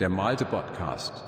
Der Malte Podcast.